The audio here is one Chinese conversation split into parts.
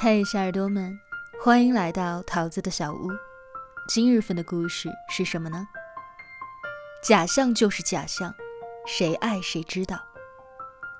嘿，小耳朵们，欢迎来到桃子的小屋。今日份的故事是什么呢？假象就是假象，谁爱谁知道。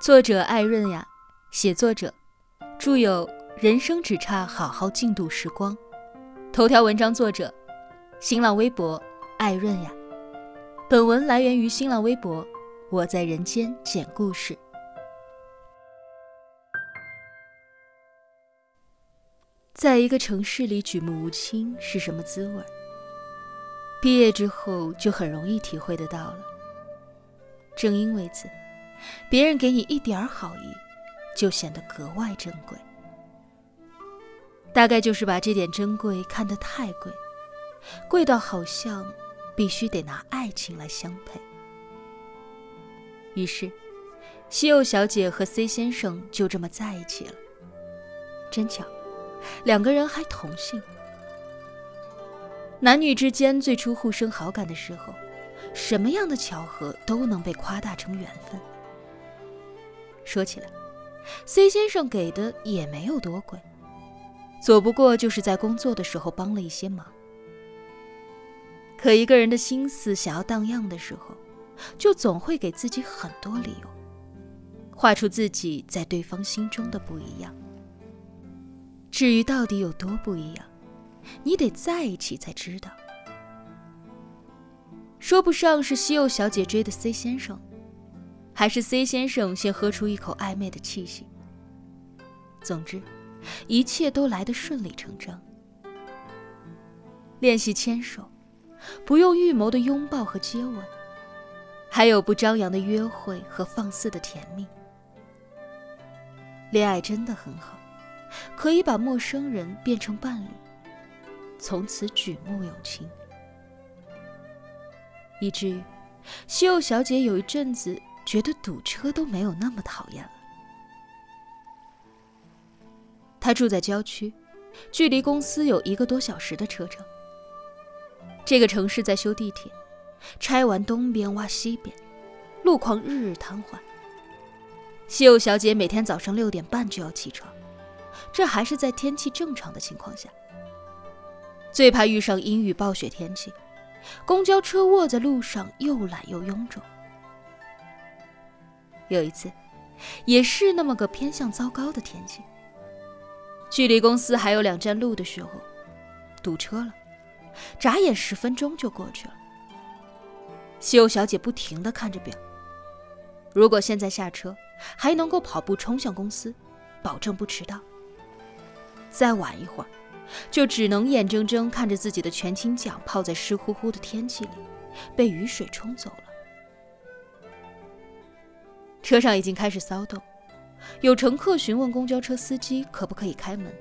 作者艾润呀，写作者，著有《人生只差好好静度时光》。头条文章作者，新浪微博艾润呀。本文来源于新浪微博，我在人间捡故事。在一个城市里举目无亲是什么滋味？毕业之后就很容易体会得到了。正因为此，别人给你一点好意，就显得格外珍贵。大概就是把这点珍贵看得太贵，贵到好像必须得拿爱情来相配。于是，西柚小姐和 C 先生就这么在一起了。真巧。两个人还同姓，男女之间最初互生好感的时候，什么样的巧合都能被夸大成缘分。说起来，C 先生给的也没有多贵，左不过就是在工作的时候帮了一些忙。可一个人的心思想要荡漾的时候，就总会给自己很多理由，画出自己在对方心中的不一样。至于到底有多不一样，你得在一起才知道。说不上是西柚小姐追的 C 先生，还是 C 先生先喝出一口暧昧的气息。总之，一切都来得顺理成章。练习牵手，不用预谋的拥抱和接吻，还有不张扬的约会和放肆的甜蜜。恋爱真的很好。可以把陌生人变成伴侣，从此举目有情，以至于西柚小姐有一阵子觉得堵车都没有那么讨厌了。她住在郊区，距离公司有一个多小时的车程。这个城市在修地铁，拆完东边挖西边，路况日日瘫痪。西柚小姐每天早上六点半就要起床。这还是在天气正常的情况下，最怕遇上阴雨暴雪天气，公交车卧在路上又懒又臃肿。有一次，也是那么个偏向糟糕的天气，距离公司还有两站路的时候，堵车了，眨眼十分钟就过去了。西柚小姐不停地看着表，如果现在下车，还能够跑步冲向公司，保证不迟到。再晚一会儿，就只能眼睁睁看着自己的全勤奖泡在湿乎乎的天气里，被雨水冲走了。车上已经开始骚动，有乘客询问公交车司机可不可以开门。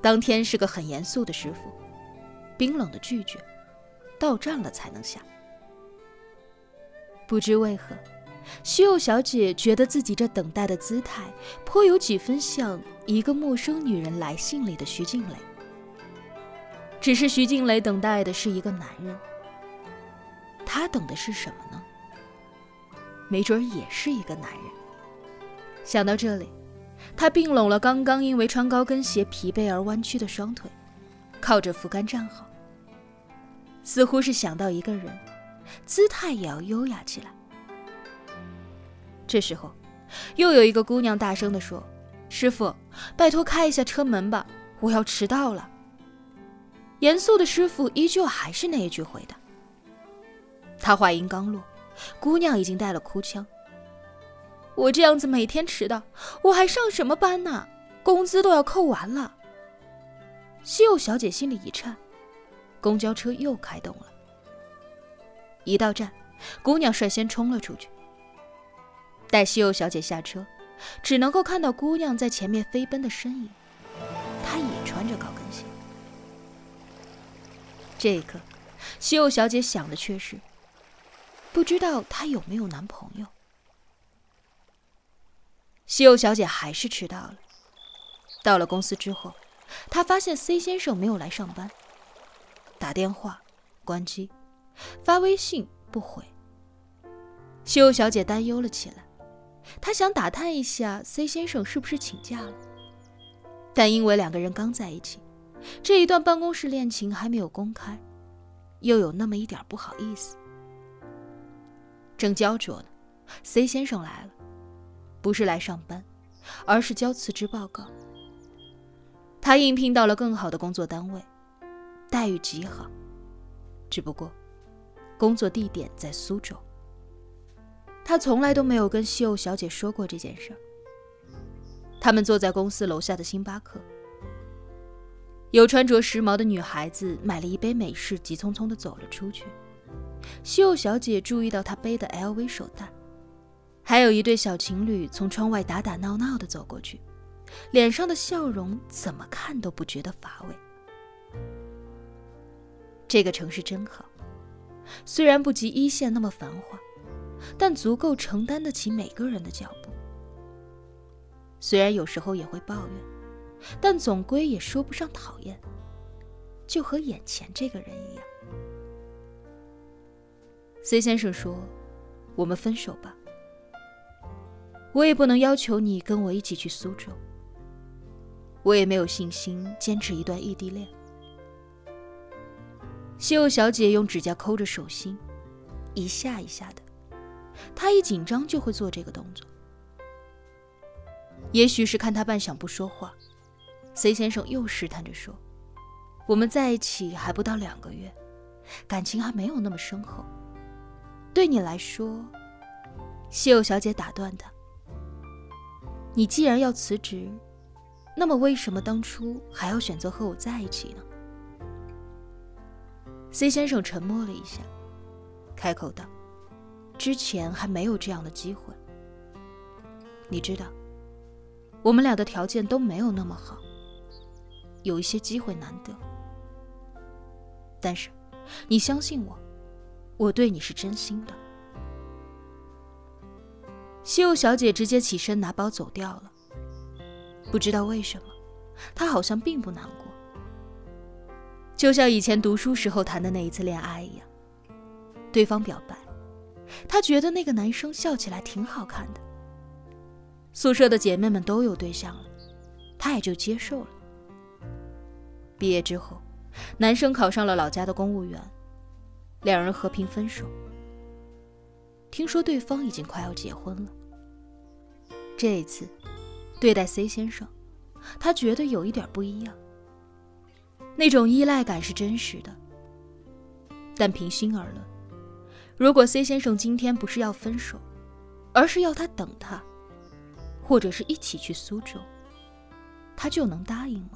当天是个很严肃的师傅，冰冷的拒绝，到站了才能下。不知为何。西柚小姐觉得自己这等待的姿态，颇有几分像一个陌生女人来信里的徐静蕾。只是徐静蕾等待的是一个男人，她等的是什么呢？没准也是一个男人。想到这里，她并拢了刚刚因为穿高跟鞋疲惫而弯曲的双腿，靠着扶杆站好，似乎是想到一个人，姿态也要优雅起来。这时候，又有一个姑娘大声地说：“师傅，拜托开一下车门吧，我要迟到了。”严肃的师傅依旧还是那一句回答。他话音刚落，姑娘已经带了哭腔：“我这样子每天迟到，我还上什么班呢？工资都要扣完了。”西柚小姐心里一颤，公交车又开动了。一到站，姑娘率先冲了出去。待西柚小姐下车，只能够看到姑娘在前面飞奔的身影。她也穿着高跟鞋。这一刻，西柚小姐想的却是：不知道她有没有男朋友。西柚小姐还是迟到了。到了公司之后，她发现 C 先生没有来上班，打电话关机，发微信不回。西柚小姐担忧了起来。他想打探一下 C 先生是不是请假了，但因为两个人刚在一起，这一段办公室恋情还没有公开，又有那么一点不好意思。正焦灼呢，C 先生来了，不是来上班，而是交辞职报告。他应聘到了更好的工作单位，待遇极好，只不过工作地点在苏州。他从来都没有跟西欧小姐说过这件事儿。他们坐在公司楼下的星巴克，有穿着时髦的女孩子买了一杯美式，急匆匆的走了出去。西欧小姐注意到他背的 LV 手袋，还有一对小情侣从窗外打打闹闹的走过去，脸上的笑容怎么看都不觉得乏味。这个城市真好，虽然不及一线那么繁华。但足够承担得起每个人的脚步。虽然有时候也会抱怨，但总归也说不上讨厌。就和眼前这个人一样。C 先生说：“我们分手吧。我也不能要求你跟我一起去苏州。我也没有信心坚持一段异地恋。”西欧小姐用指甲抠着手心，一下一下的。他一紧张就会做这个动作。也许是看他半晌不说话，C 先生又试探着说：“我们在一起还不到两个月，感情还没有那么深厚。对你来说，西欧小姐打断他：“你既然要辞职，那么为什么当初还要选择和我在一起呢？”C 先生沉默了一下，开口道。之前还没有这样的机会，你知道，我们俩的条件都没有那么好，有一些机会难得。但是，你相信我，我对你是真心的。西欧小姐直接起身拿包走掉了。不知道为什么，她好像并不难过，就像以前读书时候谈的那一次恋爱一样，对方表白。她觉得那个男生笑起来挺好看的。宿舍的姐妹们都有对象了，她也就接受了。毕业之后，男生考上了老家的公务员，两人和平分手。听说对方已经快要结婚了。这一次，对待 C 先生，她觉得有一点不一样。那种依赖感是真实的，但平心而论。如果 C 先生今天不是要分手，而是要他等他，或者是一起去苏州，他就能答应吗？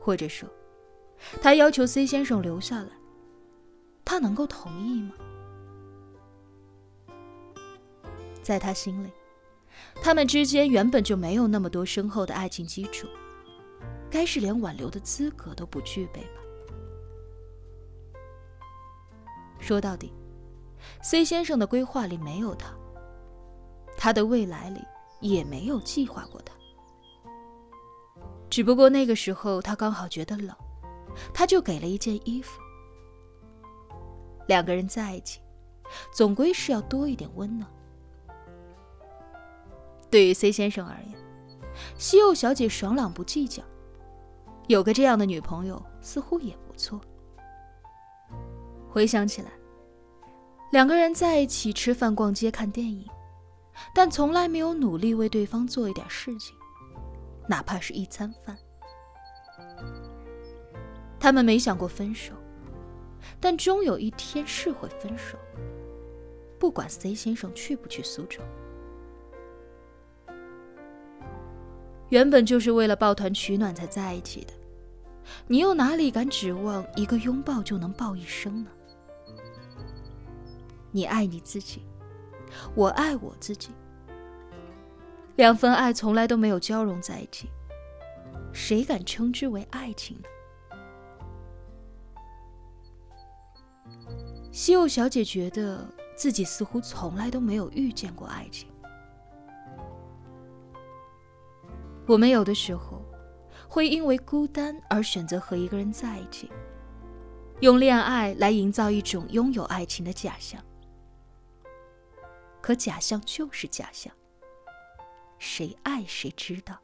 或者说，他要求 C 先生留下来，他能够同意吗？在他心里，他们之间原本就没有那么多深厚的爱情基础，该是连挽留的资格都不具备吧。说到底，C 先生的规划里没有他，他的未来里也没有计划过他。只不过那个时候他刚好觉得冷，他就给了一件衣服。两个人在一起，总归是要多一点温暖。对于 C 先生而言，西柚小姐爽朗不计较，有个这样的女朋友似乎也不错。回想起来，两个人在一起吃饭、逛街、看电影，但从来没有努力为对方做一点事情，哪怕是一餐饭。他们没想过分手，但终有一天是会分手。不管 C 先生去不去苏州，原本就是为了抱团取暖才在一起的，你又哪里敢指望一个拥抱就能抱一生呢？你爱你自己，我爱我自己。两份爱从来都没有交融在一起，谁敢称之为爱情呢？西柚小姐觉得自己似乎从来都没有遇见过爱情。我们有的时候会因为孤单而选择和一个人在一起，用恋爱来营造一种拥有爱情的假象。可假象就是假象。谁爱谁知道？